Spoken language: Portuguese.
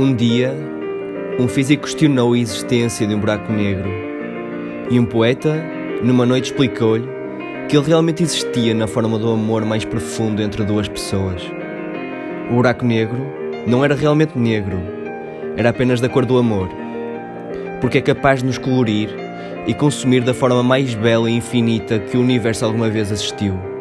Um dia, um físico questionou a existência de um buraco negro e um poeta, numa noite, explicou-lhe que ele realmente existia na forma do amor mais profundo entre duas pessoas. O buraco negro não era realmente negro, era apenas da cor do amor, porque é capaz de nos colorir e consumir da forma mais bela e infinita que o universo alguma vez assistiu.